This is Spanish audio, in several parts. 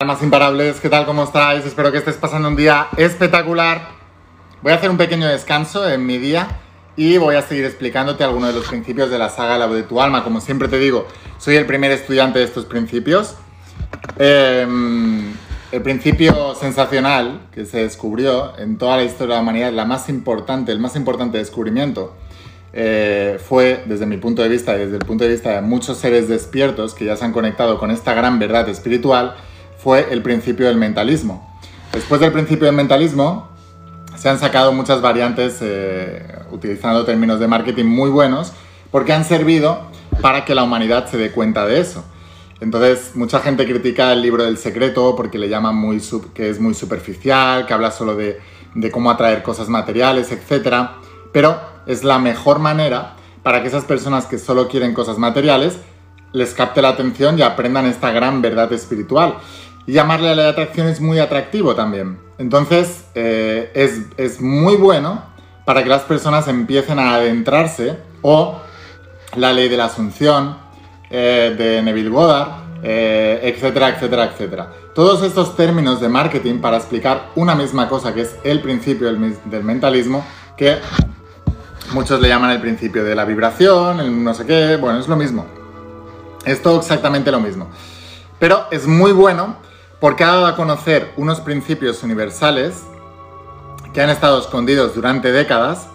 Almas imparables, ¿qué tal? ¿Cómo estáis? Espero que estés pasando un día espectacular. Voy a hacer un pequeño descanso en mi día y voy a seguir explicándote algunos de los principios de la saga La voz de tu alma. Como siempre te digo, soy el primer estudiante de estos principios. Em, el principio sensacional que se descubrió en toda la historia de la humanidad, la más importante, el más importante descubrimiento, eh, fue, desde mi punto de vista y desde el punto de vista de muchos seres despiertos que ya se han conectado con esta gran verdad espiritual, fue el principio del mentalismo. Después del principio del mentalismo, se han sacado muchas variantes eh, utilizando términos de marketing muy buenos porque han servido para que la humanidad se dé cuenta de eso. Entonces, mucha gente critica el libro del secreto porque le llaman muy que es muy superficial, que habla solo de, de cómo atraer cosas materiales, etc. Pero es la mejor manera para que esas personas que solo quieren cosas materiales les capte la atención y aprendan esta gran verdad espiritual. Llamarle a la atracción es muy atractivo también. Entonces, eh, es, muy bueno para que las personas empiecen a adentrarse o la ley de la asunción eh, de Neville Goddard, eh, etcétera, etcétera, etcétera. Todos estos términos de marketing para explicar una misma cosa que es el principio del, del mentalismo, que muchos le llaman el principio de la vibración, el no sé qué, bueno, es lo mismo. Es todo exactamente lo mismo. Pero es muy bueno porque ha dado a conocer unos principios universales que han estado escondidos durante décadas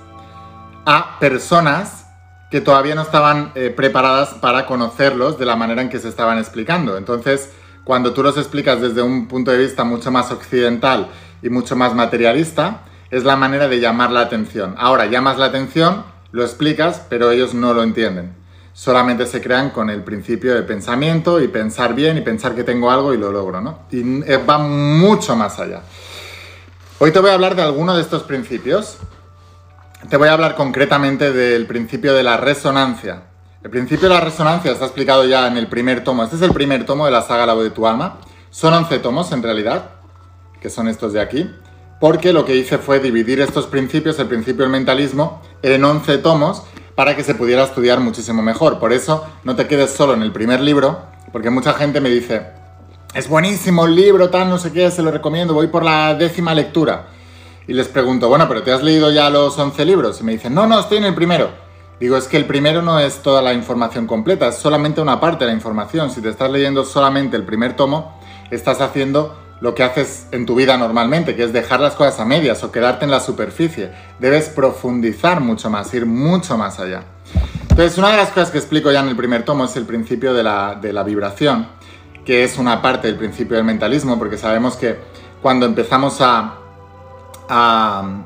a personas que todavía no estaban eh, preparadas para conocerlos de la manera en que se estaban explicando. Entonces, cuando tú los explicas desde un punto de vista mucho más occidental y mucho más materialista, es la manera de llamar la atención. Ahora, llamas la atención, lo explicas, pero ellos no lo entienden solamente se crean con el principio de pensamiento y pensar bien y pensar que tengo algo y lo logro, ¿no? Y eh, va mucho más allá. Hoy te voy a hablar de alguno de estos principios. Te voy a hablar concretamente del principio de la resonancia. El principio de la resonancia está explicado ya en el primer tomo. Este es el primer tomo de la saga La voz de tu alma. Son 11 tomos en realidad, que son estos de aquí, porque lo que hice fue dividir estos principios, el principio del mentalismo, en 11 tomos para que se pudiera estudiar muchísimo mejor. Por eso no te quedes solo en el primer libro, porque mucha gente me dice, es buenísimo el libro, tal, no sé qué, se lo recomiendo, voy por la décima lectura. Y les pregunto, bueno, pero ¿te has leído ya los 11 libros? Y me dicen, no, no, estoy en el primero. Digo, es que el primero no es toda la información completa, es solamente una parte de la información. Si te estás leyendo solamente el primer tomo, estás haciendo lo que haces en tu vida normalmente, que es dejar las cosas a medias o quedarte en la superficie. Debes profundizar mucho más, ir mucho más allá. Entonces, una de las cosas que explico ya en el primer tomo es el principio de la, vibración, que es una parte del principio del mentalismo, porque sabemos que cuando empezamos a,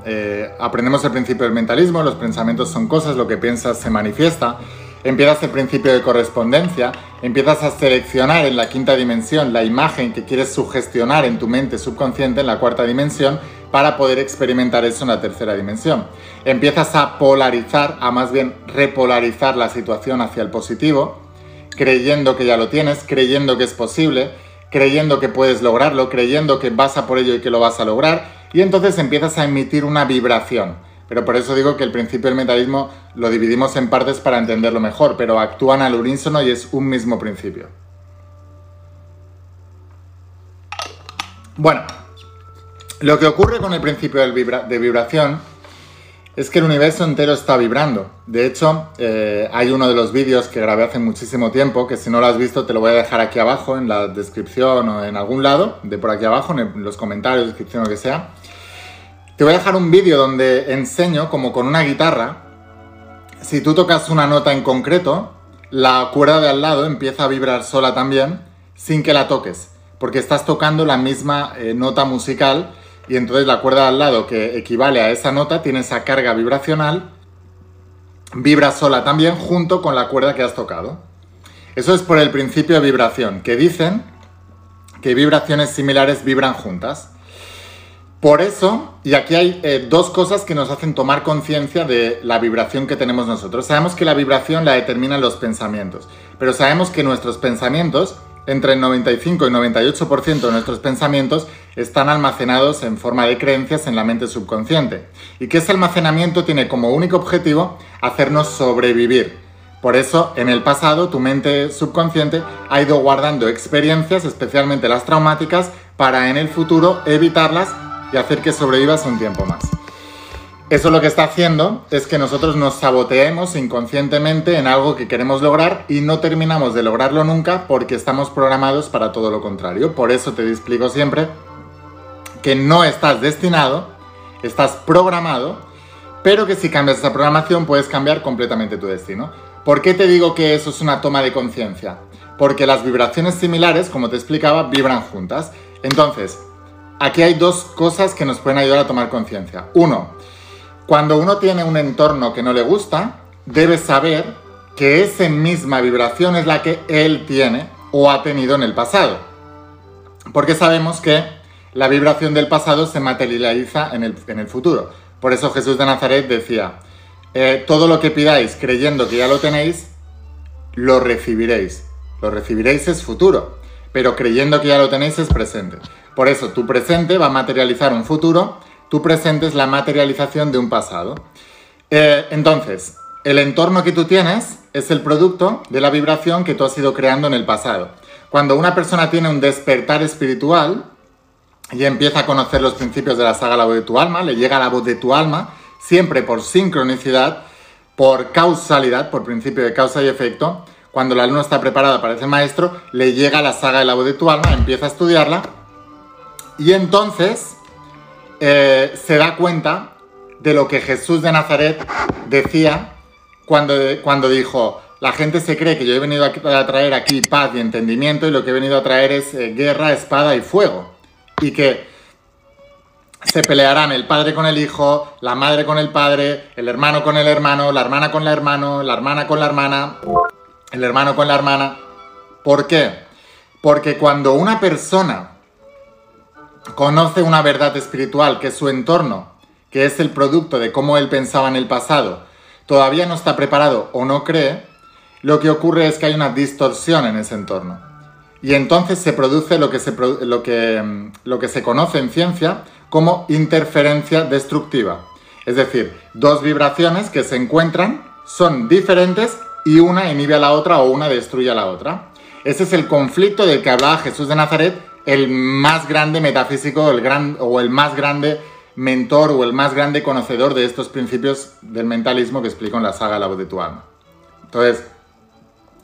eh, aprendemos el principio del mentalismo, los pensamientos son cosas, lo que piensas se manifiesta, empiezas el principio de correspondencia, empiezas a seleccionar en la quinta dimensión la imagen que quieres sugestionar en tu mente subconsciente en la cuarta dimensión para poder experimentar eso en la tercera dimensión. Empiezas a polarizar, a más bien repolarizar la situación hacia el positivo, creyendo que ya lo tienes, creyendo que es posible, creyendo que puedes lograrlo, creyendo que vas a por ello y que lo vas a lograr, y entonces empiezas a emitir una vibración pero por eso digo que el principio del mentalismo lo dividimos en partes para entenderlo mejor, pero actúan al unísono y es un mismo principio. Bueno, lo que ocurre con el principio de vibración es que el universo entero está vibrando. De hecho, eh, hay uno de los vídeos que grabé hace muchísimo tiempo, que si no lo has visto te lo voy a dejar aquí abajo, en la descripción o en algún lado, de por aquí abajo, en los comentarios, descripción o lo que sea te voy a dejar un vídeo donde enseño como con una guitarra, si tú tocas una nota en concreto, la cuerda de al lado empieza a vibrar sola también sin que la toques, porque estás tocando la misma eh, nota musical y entonces la cuerda de al lado que equivale a esa nota tiene esa carga vibracional, vibra sola también junto con la cuerda que has tocado. Eso es por el principio de vibración, que dicen que vibraciones similares vibran juntas. Por eso, y aquí hay eh, dos cosas que nos hacen tomar conciencia de la vibración que tenemos nosotros. Sabemos que la vibración la determinan los pensamientos, pero sabemos que nuestros pensamientos, entre el 95 y 98% de nuestros pensamientos, están almacenados en forma de creencias en la mente subconsciente. Y que ese almacenamiento tiene como único objetivo hacernos sobrevivir. Por eso, en el pasado, tu mente subconsciente ha ido guardando experiencias, especialmente las traumáticas, para en el futuro evitarlas y hacer que sobrevivas un tiempo más. Eso lo que está haciendo es que nosotros nos saboteemos inconscientemente en algo que queremos lograr y no terminamos de lograrlo nunca porque estamos programados para todo lo contrario. Por eso te explico siempre que no estás destinado, estás programado, pero que si cambias esa programación puedes cambiar completamente tu destino. ¿Por qué te digo que eso es una toma de conciencia? Porque las vibraciones similares, como te explicaba, vibran juntas. Entonces, aquí hay dos cosas que nos pueden ayudar a tomar conciencia. Uno, cuando uno tiene un entorno que no le gusta, debe saber que esa misma vibración es la que él tiene o ha tenido en el pasado. Porque sabemos que la vibración del pasado se materializa en el, futuro. Por eso Jesús de Nazaret decía, eh, todo lo que pidáis creyendo que ya lo tenéis, lo recibiréis. Lo recibiréis es futuro, pero creyendo que ya lo tenéis es presente. Por eso tu presente va a materializar un futuro tu presente es la materialización de un pasado. Eh, entonces, el entorno que tú tienes es el producto de la vibración que tú has ido creando en el pasado. Cuando una persona tiene un despertar espiritual y empieza a conocer los principios de la saga La voz de tu alma, le llega la voz de tu alma, siempre por sincronicidad, por causalidad, por principio de causa y efecto, cuando el alumno está preparado para ser maestro, le llega la saga de la voz de tu alma, empieza a estudiarla y entonces eh, se da cuenta de lo que Jesús de Nazaret decía cuando, cuando dijo, la gente se cree que yo he venido a traer aquí paz y entendimiento y lo que he venido a traer es eh, guerra, espada y fuego. Y que se pelearán el padre con el hijo, la madre con el padre, el hermano con el hermano, la hermana con la hermano, la hermana con la hermana, el hermano con la hermana. ¿Por qué? Porque cuando una persona conoce una verdad espiritual que es su entorno, que es el producto de cómo él pensaba en el pasado, todavía no está preparado o no cree, lo que ocurre es que hay una distorsión en ese entorno. Y entonces se produce lo que se, lo que, mm, lo que se conoce en ciencia como interferencia destructiva. Es decir, dos vibraciones que se encuentran son diferentes y una inhibe a la otra o una destruye a la otra. Ese es el conflicto del que hablaba Jesús de Nazaret el más grande metafísico el gran, o el más grande mentor o el más grande conocedor de estos principios del mentalismo que explico en la saga La voz de tu alma. Entonces,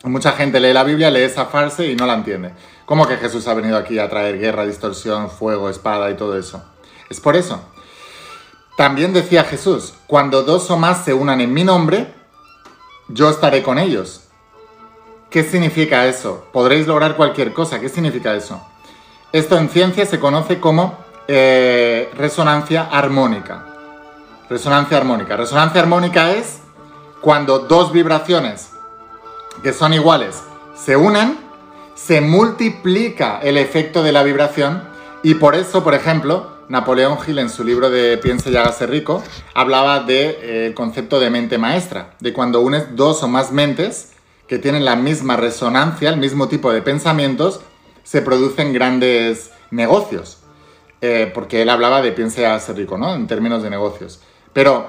mucha gente lee la Biblia, lee esa farse y no la entiende. ¿Cómo que Jesús ha venido aquí a traer guerra, distorsión, fuego, espada y todo eso? Es por eso. También decía Jesús, cuando dos o más se unan en mi nombre, yo estaré con ellos. ¿Qué significa eso? Podréis lograr cualquier cosa. ¿Qué significa eso? Esto en ciencia se conoce como eh, resonancia armónica. Resonancia armónica. Resonancia armónica es cuando dos vibraciones que son iguales se unen, se multiplica el efecto de la vibración y por eso, por ejemplo, Napoleón Hill en su libro de Piense y hágase rico hablaba del de, eh, concepto de mente maestra, de cuando unes dos o más mentes que tienen la misma resonancia, el mismo tipo de pensamientos, se producen grandes negocios. Eh, porque él hablaba de piense a ser rico, ¿no? En términos de negocios. Pero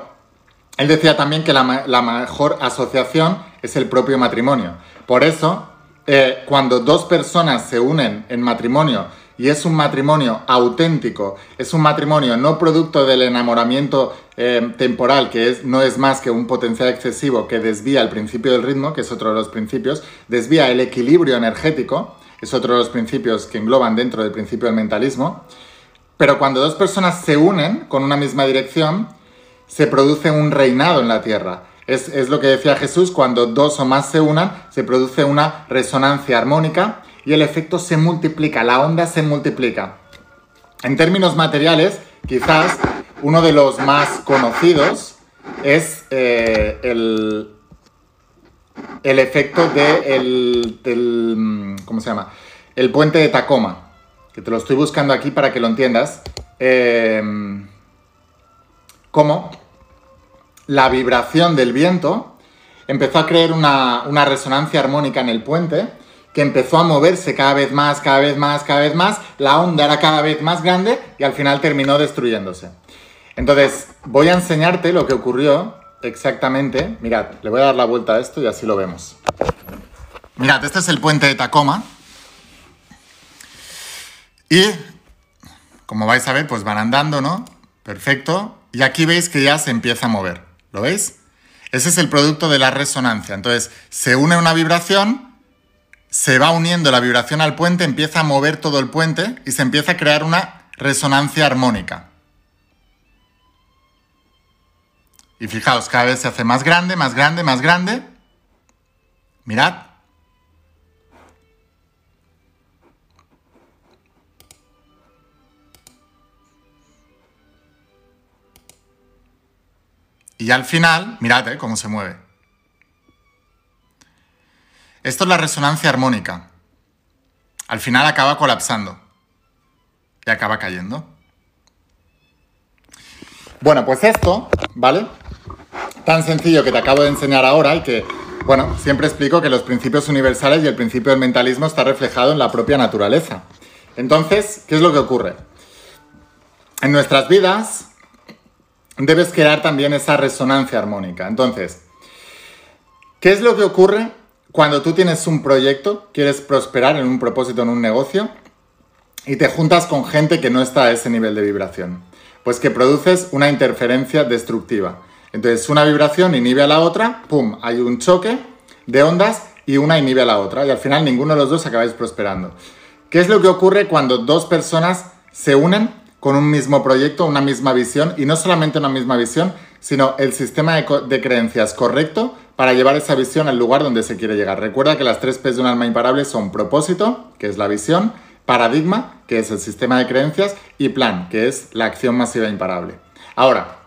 él decía también que la, mejor asociación es el propio matrimonio. Por eso, eh, cuando dos personas se unen en matrimonio y es un matrimonio auténtico, es un matrimonio no producto del enamoramiento eh, temporal, que es, no es más que un potencial excesivo que desvía el principio del ritmo, que es otro de los principios, desvía el equilibrio energético, es otro de los principios que engloban dentro del principio del mentalismo. Pero cuando dos personas se unen con una misma dirección, se produce un reinado en la tierra. Es, lo que decía Jesús, cuando dos o más se unan, se produce una resonancia armónica y el efecto se multiplica, la onda se multiplica. En términos materiales, quizás uno de los más conocidos es eh, el, el efecto de el, del, ¿cómo se llama? El puente de Tacoma, que te lo estoy buscando aquí para que lo entiendas. Eh, cómo la vibración del viento empezó a crear una, una resonancia armónica en el puente que empezó a moverse cada vez más, cada vez más, cada vez más, la onda era cada vez más grande y al final terminó destruyéndose. Entonces, voy a enseñarte lo que ocurrió exactamente, mirad, le voy a dar la vuelta a esto y así lo vemos. Mirad, este es el puente de Tacoma. Y, como vais a ver, pues van andando, ¿no? Perfecto. Y aquí veis que ya se empieza a mover. ¿Lo veis? Ese es el producto de la resonancia. Entonces, se une una vibración, se va uniendo la vibración al puente, empieza a mover todo el puente y se empieza a crear una resonancia armónica. Y fijaos, cada vez se hace más grande, más grande, más grande. Mirad. Y al final, mirad eh, cómo se mueve. Esto es la resonancia armónica. Al final acaba colapsando y acaba cayendo. Bueno, pues esto, ¿vale? Tan sencillo que te acabo de enseñar ahora y que, bueno, siempre explico que los principios universales y el principio del mentalismo está reflejado en la propia naturaleza. Entonces, ¿qué es lo que ocurre? En nuestras vidas debes crear también esa resonancia armónica. Entonces, ¿qué es lo que ocurre cuando tú tienes un proyecto, quieres prosperar en un propósito, en un negocio, y te juntas con gente que no está a ese nivel de vibración? Pues que produces una interferencia destructiva. Entonces, una vibración inhibe a la otra, ¡pum! Hay un choque de ondas y una inhibe a la otra, y al final ninguno de los dos acabáis prosperando. ¿Qué es lo que ocurre cuando dos personas se unen con un mismo proyecto, una misma visión, y no solamente una misma visión, sino el sistema de, creencias correcto para llevar esa visión al lugar donde se quiere llegar. Recuerda que las tres P's de un alma imparable son propósito, que es la visión, paradigma, que es el sistema de creencias, y plan, que es la acción masiva imparable. Ahora,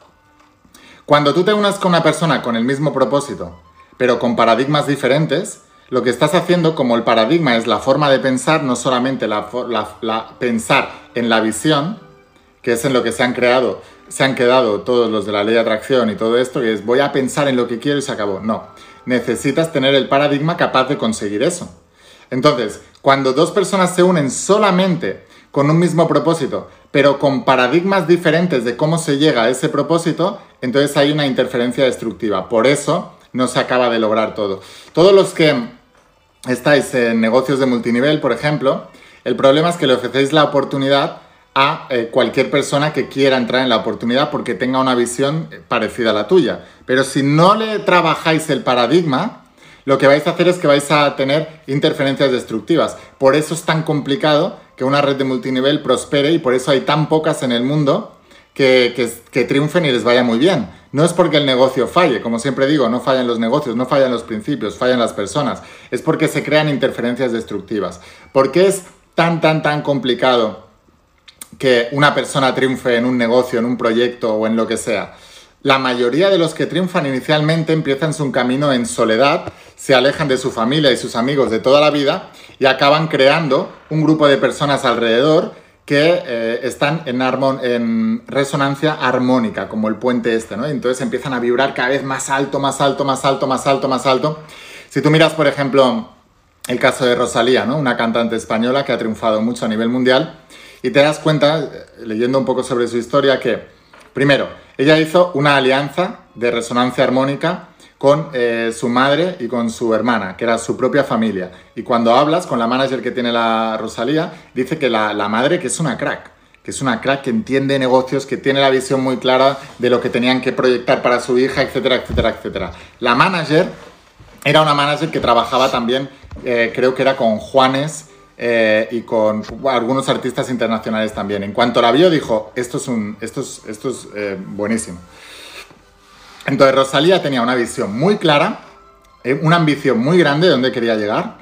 cuando tú te unas con una persona con el mismo propósito, pero con paradigmas diferentes, lo que estás haciendo, como el paradigma es la forma de pensar, no solamente la pensar en la visión, que es en lo que se han creado, se han quedado todos los de la ley de atracción y todo esto, que es voy a pensar en lo que quiero y se acabó. No, necesitas tener el paradigma capaz de conseguir eso. Entonces, cuando dos personas se unen solamente con un mismo propósito, pero con paradigmas diferentes de cómo se llega a ese propósito, entonces hay una interferencia destructiva. Por eso no se acaba de lograr todo. Todos los que estáis en negocios de multinivel, por ejemplo, el problema es que le ofrecéis la oportunidad a eh, cualquier persona que quiera entrar en la oportunidad porque tenga una visión eh, parecida a la tuya. Pero si no le trabajáis el paradigma, lo que vais a hacer es que vais a tener interferencias destructivas. Por eso es tan complicado que una red de multinivel prospere y por eso hay tan pocas en el mundo que, que, triunfen y les vaya muy bien. No es porque el negocio falle, como siempre digo, no fallan los negocios, no fallan los principios, fallan las personas. Es porque se crean interferencias destructivas. ¿Por qué es tan, tan, tan complicado que una persona triunfe en un negocio, en un proyecto o en lo que sea. La mayoría de los que triunfan inicialmente empiezan su camino en soledad, se alejan de su familia y sus amigos de toda la vida y acaban creando un grupo de personas alrededor que eh, están en, en resonancia armónica, como el puente este, ¿no? Entonces empiezan a vibrar cada vez más alto, más alto, más alto, más alto, más alto. Si tú miras, por ejemplo, el caso de Rosalía, ¿no? Una cantante española que ha triunfado mucho a nivel mundial, y te das cuenta, leyendo un poco sobre su historia, que, primero, ella hizo una alianza de resonancia armónica con eh, su madre y con su hermana, que era su propia familia. Y cuando hablas con la manager que tiene la Rosalía, dice que la, madre que es una crack, que es una crack que entiende negocios, que tiene la visión muy clara de lo que tenían que proyectar para su hija, etcétera, etcétera, etcétera. La manager era una manager que trabajaba también, eh, creo que era con Juanes eh, y con algunos artistas internacionales también. En cuanto la vio, dijo, esto es, un, esto es, esto es eh, buenísimo. Entonces Rosalía tenía una visión muy clara, eh, una ambición muy grande de dónde quería llegar.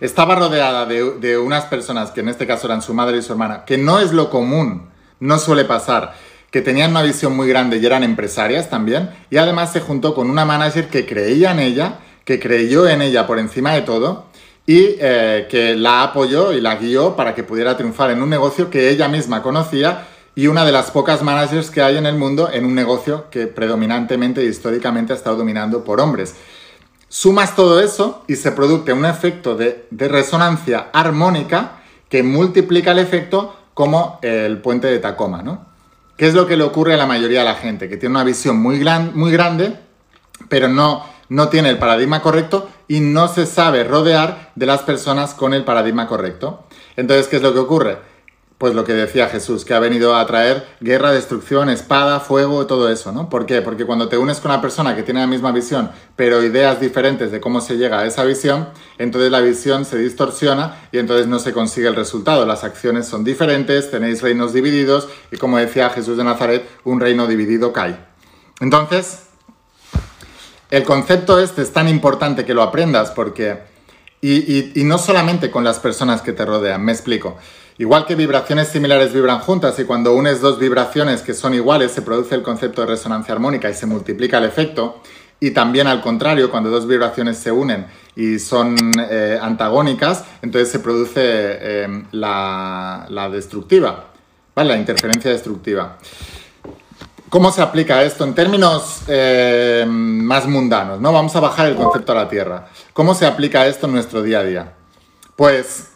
Estaba rodeada de, de unas personas, que en este caso eran su madre y su hermana, que no es lo común, no suele pasar, que tenían una visión muy grande y eran empresarias también, y además se juntó con una manager que creía en ella, que creyó en ella por encima de todo, y eh, que la apoyó y la guió para que pudiera triunfar en un negocio que ella misma conocía y una de las pocas managers que hay en el mundo en un negocio que predominantemente y históricamente ha estado dominando por hombres. Sumas todo eso y se produce un efecto de, resonancia armónica que multiplica el efecto como el puente de Tacoma, ¿no? ¿Qué es lo que le ocurre a la mayoría de la gente? Que tiene una visión muy, gran, muy grande, pero no, no tiene el paradigma correcto y no se sabe rodear de las personas con el paradigma correcto. Entonces, ¿qué es lo que ocurre? Pues lo que decía Jesús, que ha venido a traer guerra, destrucción, espada, fuego, todo eso, ¿no? ¿Por qué? Porque cuando te unes con una persona que tiene la misma visión, pero ideas diferentes de cómo se llega a esa visión, entonces la visión se distorsiona y entonces no se consigue el resultado. Las acciones son diferentes, tenéis reinos divididos y como decía Jesús de Nazaret, un reino dividido cae. Entonces, el concepto este es tan importante que lo aprendas porque... Y, no solamente con las personas que te rodean, me explico. Igual que vibraciones similares vibran juntas y cuando unes dos vibraciones que son iguales se produce el concepto de resonancia armónica y se multiplica el efecto. Y también al contrario, cuando dos vibraciones se unen y son eh, antagónicas, entonces se produce eh, la, destructiva, ¿vale? la interferencia destructiva. ¿Cómo se aplica esto en términos eh, más mundanos? ¿no? Vamos a bajar el concepto a la Tierra. ¿Cómo se aplica esto en nuestro día a día? Pues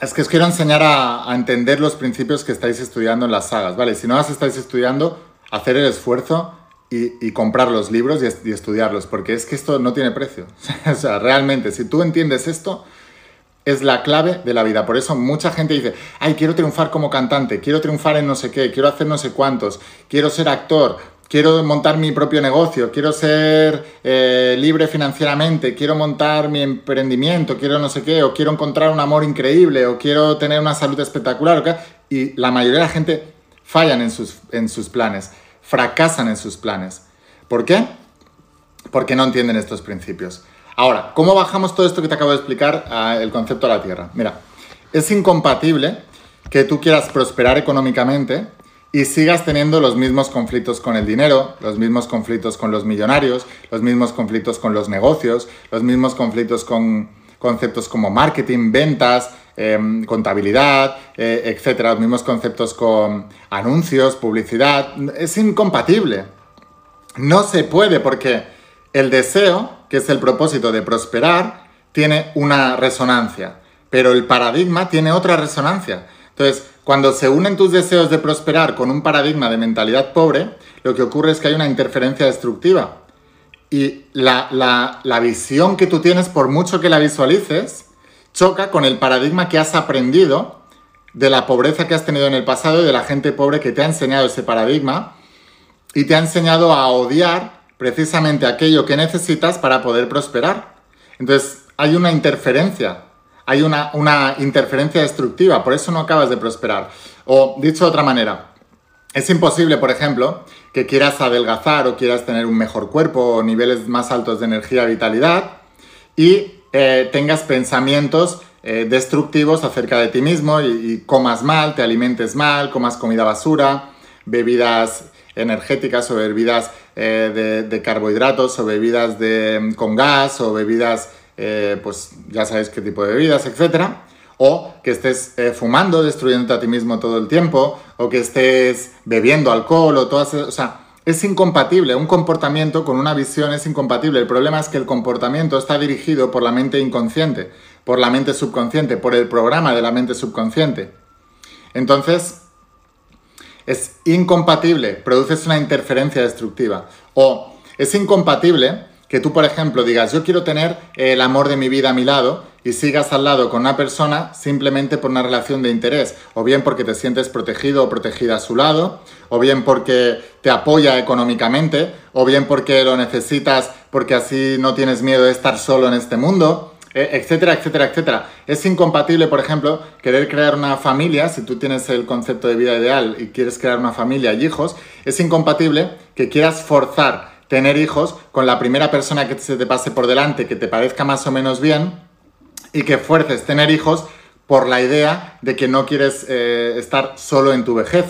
es que os quiero enseñar a, entender los principios que estáis estudiando en las sagas, ¿vale? Si no las estáis estudiando, hacer el esfuerzo y, comprar los libros y, y, estudiarlos, porque es que esto no tiene precio. o sea, realmente, si tú entiendes esto, es la clave de la vida. Por eso mucha gente dice, ay, quiero triunfar como cantante, quiero triunfar en no sé qué, quiero hacer no sé cuántos, quiero ser actor, quiero montar mi propio negocio, quiero ser eh, libre financieramente, quiero montar mi emprendimiento, quiero no sé qué, o quiero encontrar un amor increíble, o quiero tener una salud espectacular. Y la mayoría de la gente fallan en sus, en sus planes, fracasan en sus planes. ¿Por qué? Porque no entienden estos principios. Ahora, ¿cómo bajamos todo esto que te acabo de explicar al concepto de la Tierra? Mira, es incompatible que tú quieras prosperar económicamente y sigas teniendo los mismos conflictos con el dinero, los mismos conflictos con los millonarios, los mismos conflictos con los negocios, los mismos conflictos con conceptos como marketing, ventas, em, contabilidad, eh, etcétera, los mismos conceptos con anuncios, publicidad. Es incompatible. No se puede porque el deseo, que es el propósito de prosperar, tiene una resonancia, pero el paradigma tiene otra resonancia. Entonces, cuando se unen tus deseos de prosperar con un paradigma de mentalidad pobre, lo que ocurre es que hay una interferencia destructiva. Y la, la visión que tú tienes, por mucho que la visualices, choca con el paradigma que has aprendido de la pobreza que has tenido en el pasado y de la gente pobre que te ha enseñado ese paradigma y te ha enseñado a odiar precisamente aquello que necesitas para poder prosperar. Entonces, hay una interferencia, hay una, una interferencia destructiva, por eso no acabas de prosperar. O, dicho de otra manera, es imposible, por ejemplo, que quieras adelgazar o quieras tener un mejor cuerpo o niveles más altos de energía vitalidad y eh, tengas pensamientos eh, destructivos acerca de ti mismo y, comas mal, te alimentes mal, comas comida basura, bebidas energéticas o bebidas eh, de, carbohidratos o bebidas de, con gas o bebidas, eh, pues ya sabéis qué tipo de bebidas, etc. O que estés eh, fumando, destruyéndote a ti mismo todo el tiempo, o que estés bebiendo alcohol o todas... O sea, es incompatible, un comportamiento con una visión es incompatible. El problema es que el comportamiento está dirigido por la mente inconsciente, por la mente subconsciente, por el programa de la mente subconsciente. Entonces, es incompatible, produces una interferencia destructiva. O es incompatible que tú, por ejemplo, digas, yo quiero tener el amor de mi vida a mi lado y sigas al lado con una persona simplemente por una relación de interés, o bien porque te sientes protegido o protegida a su lado, o bien porque te apoya económicamente, o bien porque lo necesitas porque así no tienes miedo de estar solo en este mundo. Eh, etcétera, etcétera, etcétera. Es incompatible, por ejemplo, querer crear una familia, si tú tienes el concepto de vida ideal y quieres crear una familia y hijos, es incompatible que quieras forzar tener hijos con la primera persona que se te pase por delante, que te parezca más o menos bien, y que fuerces tener hijos por la idea de que no quieres eh, estar solo en tu vejez.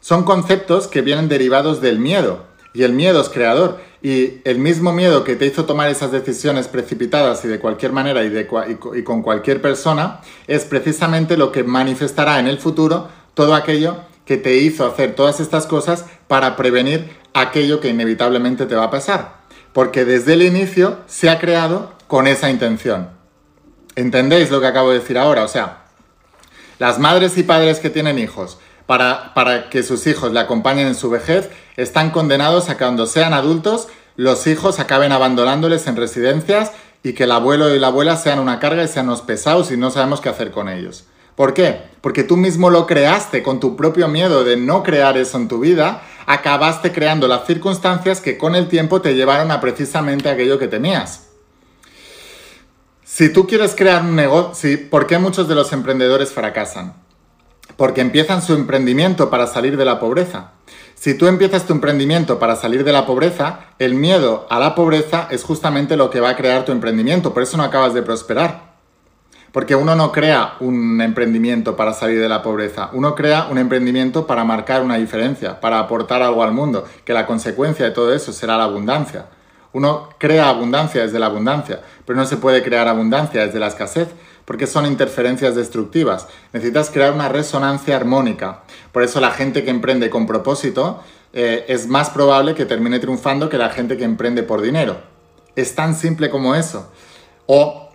Son conceptos que vienen derivados del miedo, y el miedo es creador. Y el mismo miedo que te hizo tomar esas decisiones precipitadas y de cualquier manera y, y con cualquier persona es precisamente lo que manifestará en el futuro todo aquello que te hizo hacer todas estas cosas para prevenir aquello que inevitablemente te va a pasar. Porque desde el inicio se ha creado con esa intención. ¿Entendéis lo que acabo de decir ahora? O sea, las madres y padres que tienen hijos para, que sus hijos le acompañen en su vejez, están condenados a que cuando sean adultos los hijos acaben abandonándoles en residencias y que el abuelo y la abuela sean una carga y sean unos pesados y no sabemos qué hacer con ellos. ¿Por qué? Porque tú mismo lo creaste con tu propio miedo de no crear eso en tu vida, acabaste creando las circunstancias que con el tiempo te llevaron a precisamente aquello que tenías. Si tú quieres crear un negocio, ¿por qué muchos de los emprendedores fracasan? Porque empiezan su emprendimiento para salir de la pobreza. Si tú empiezas tu emprendimiento para salir de la pobreza, el miedo a la pobreza es justamente lo que va a crear tu emprendimiento, por eso no acabas de prosperar. Porque uno no crea un emprendimiento para salir de la pobreza, uno crea un emprendimiento para marcar una diferencia, para aportar algo al mundo, que la consecuencia de todo eso será la abundancia. Uno crea abundancia desde la abundancia, pero no se puede crear abundancia desde la escasez porque son interferencias destructivas. Necesitas crear una resonancia armónica. Por eso la gente que emprende con propósito eh, es más probable que termine triunfando que la gente que emprende por dinero. Es tan simple como eso. O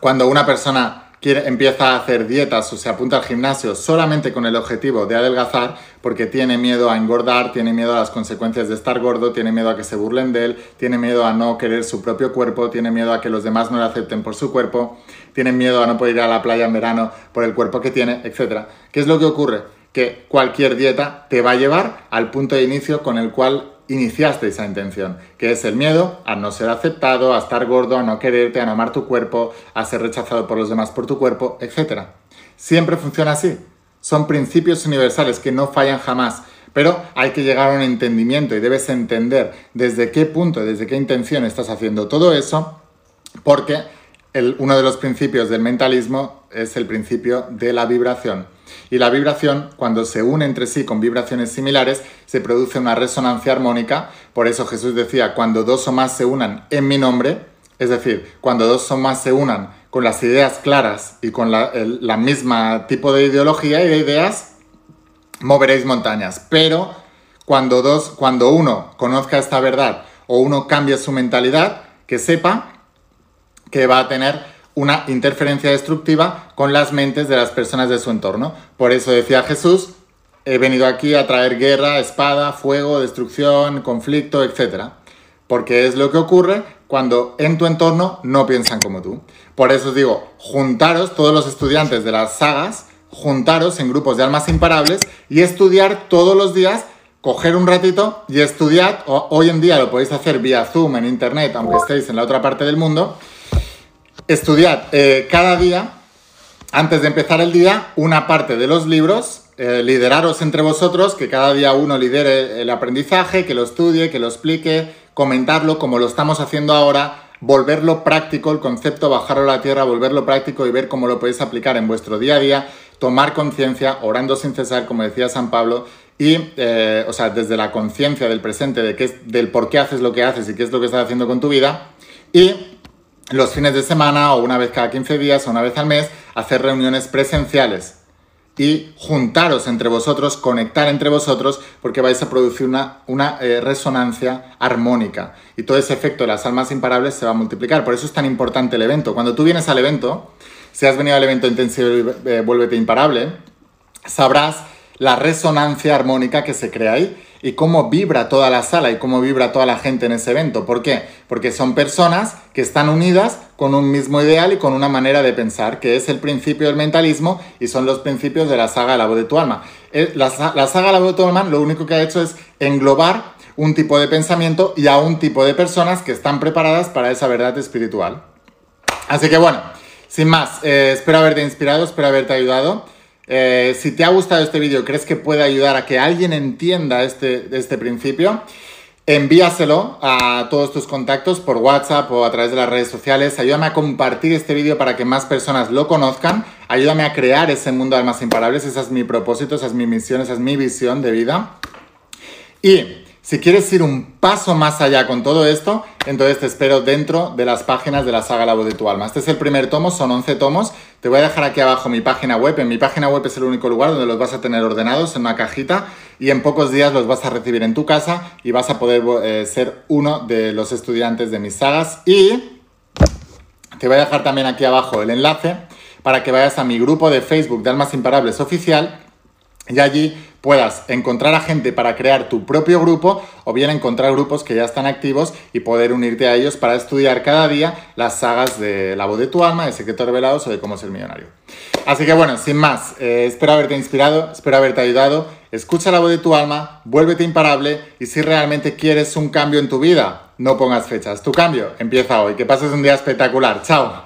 cuando una persona empieza a hacer dietas o se apunta al gimnasio solamente con el objetivo de adelgazar porque tiene miedo a engordar, tiene miedo a las consecuencias de estar gordo, tiene miedo a que se burlen de él, tiene miedo a no querer su propio cuerpo, tiene miedo a que los demás no le acepten por su cuerpo, tiene miedo a no poder ir a la playa en verano por el cuerpo que tiene, etc. ¿Qué es lo que ocurre? Que cualquier dieta te va a llevar al punto de inicio con el cual iniciaste esa intención, que es el miedo a no ser aceptado, a estar gordo, a no quererte, a no amar tu cuerpo, a ser rechazado por los demás por tu cuerpo, etc. Siempre funciona así. Son principios universales que no fallan jamás, pero hay que llegar a un entendimiento y debes entender desde qué punto, desde qué intención estás haciendo todo eso, porque uno de los principios del mentalismo es el principio de la vibración. Y la vibración, cuando se une entre sí con vibraciones similares, se produce una resonancia armónica. Por eso Jesús decía, cuando dos o más se unan en mi nombre, es decir, cuando dos o más se unan con las ideas claras y con la, misma tipo de ideología y de ideas, moveréis montañas. Pero cuando, dos, cuando uno conozca esta verdad o uno cambie su mentalidad, que sepa que va a tener una interferencia destructiva con las mentes de las personas de su entorno. Por eso decía Jesús, he venido aquí a traer guerra, espada, fuego, destrucción, conflicto, etc. Porque es lo que ocurre cuando en tu entorno no piensan como tú. Por eso os digo, juntaros todos los estudiantes de las sagas, juntaros en grupos de almas imparables y estudiar todos los días coger un ratito y estudiar, hoy en día lo podéis hacer vía Zoom en Internet, aunque estéis en la otra parte del mundo, estudiad eh, cada día, antes de empezar el día, una parte de los libros, eh, lideraros entre vosotros, que cada día uno lidere el aprendizaje, que lo estudie, que lo explique, comentarlo como lo estamos haciendo ahora, volverlo práctico, el concepto, bajarlo a la tierra, volverlo práctico y ver cómo lo podéis aplicar en vuestro día a día, tomar conciencia, orando sin cesar, como decía San Pablo, y, eh, o sea, desde la conciencia del presente, de qué, del por qué haces lo que haces y qué es lo que estás haciendo con tu vida, y los fines de semana o una vez cada 15 días o una vez al mes hacer reuniones presenciales y juntaros entre vosotros, conectar entre vosotros, porque vais a producir una, una eh, resonancia armónica. Y todo ese efecto de las almas imparables se va a multiplicar. Por eso es tan importante el evento. Cuando tú vienes al evento, si has venido al evento intensivo y eh, vuélvete imparable, sabrás la resonancia armónica que se crea ahí y cómo vibra toda la sala y cómo vibra toda la gente en ese evento. ¿Por qué? Porque son personas que están unidas con un mismo ideal y con una manera de pensar, que es el principio del mentalismo y son los principios de la saga La voz de tu alma. Eh, la, la saga La voz de tu alma lo único que ha hecho es englobar un tipo de pensamiento y a un tipo de personas que están preparadas para esa verdad espiritual. Así que bueno, sin más, eh, espero haberte inspirado, espero haberte ayudado. Eh, si te ha gustado este vídeo, crees que puede ayudar a que alguien entienda este, este principio, envíaselo a todos tus contactos por WhatsApp o a través de las redes sociales. Ayúdame a compartir este vídeo para que más personas lo conozcan. Ayúdame a crear ese mundo de almas imparables. Ese es mi propósito, esa es mi misión, esa es mi visión de vida. Y si quieres ir un paso más allá con todo esto, entonces te espero dentro de las páginas de la saga La voz de tu alma. Este es el primer tomo, son 11 tomos. Te voy a dejar aquí abajo mi página web. En mi página web es el único lugar donde los vas a tener ordenados en una cajita y en pocos días los vas a recibir en tu casa y vas a poder eh, ser uno de los estudiantes de mis sagas. Y te voy a dejar también aquí abajo el enlace para que vayas a mi grupo de Facebook de Almas Imparables oficial y allí puedas encontrar a gente para crear tu propio grupo o bien encontrar grupos que ya están activos y poder unirte a ellos para estudiar cada día las sagas de La voz de tu alma, de Secretos Revelados o de Cómo ser millonario. Así que bueno, sin más, eh, espero haberte inspirado, espero haberte ayudado. Escucha la voz de tu alma, vuélvete imparable y si realmente quieres un cambio en tu vida, no pongas fechas. Tu cambio empieza hoy. Que pases un día espectacular. Chao.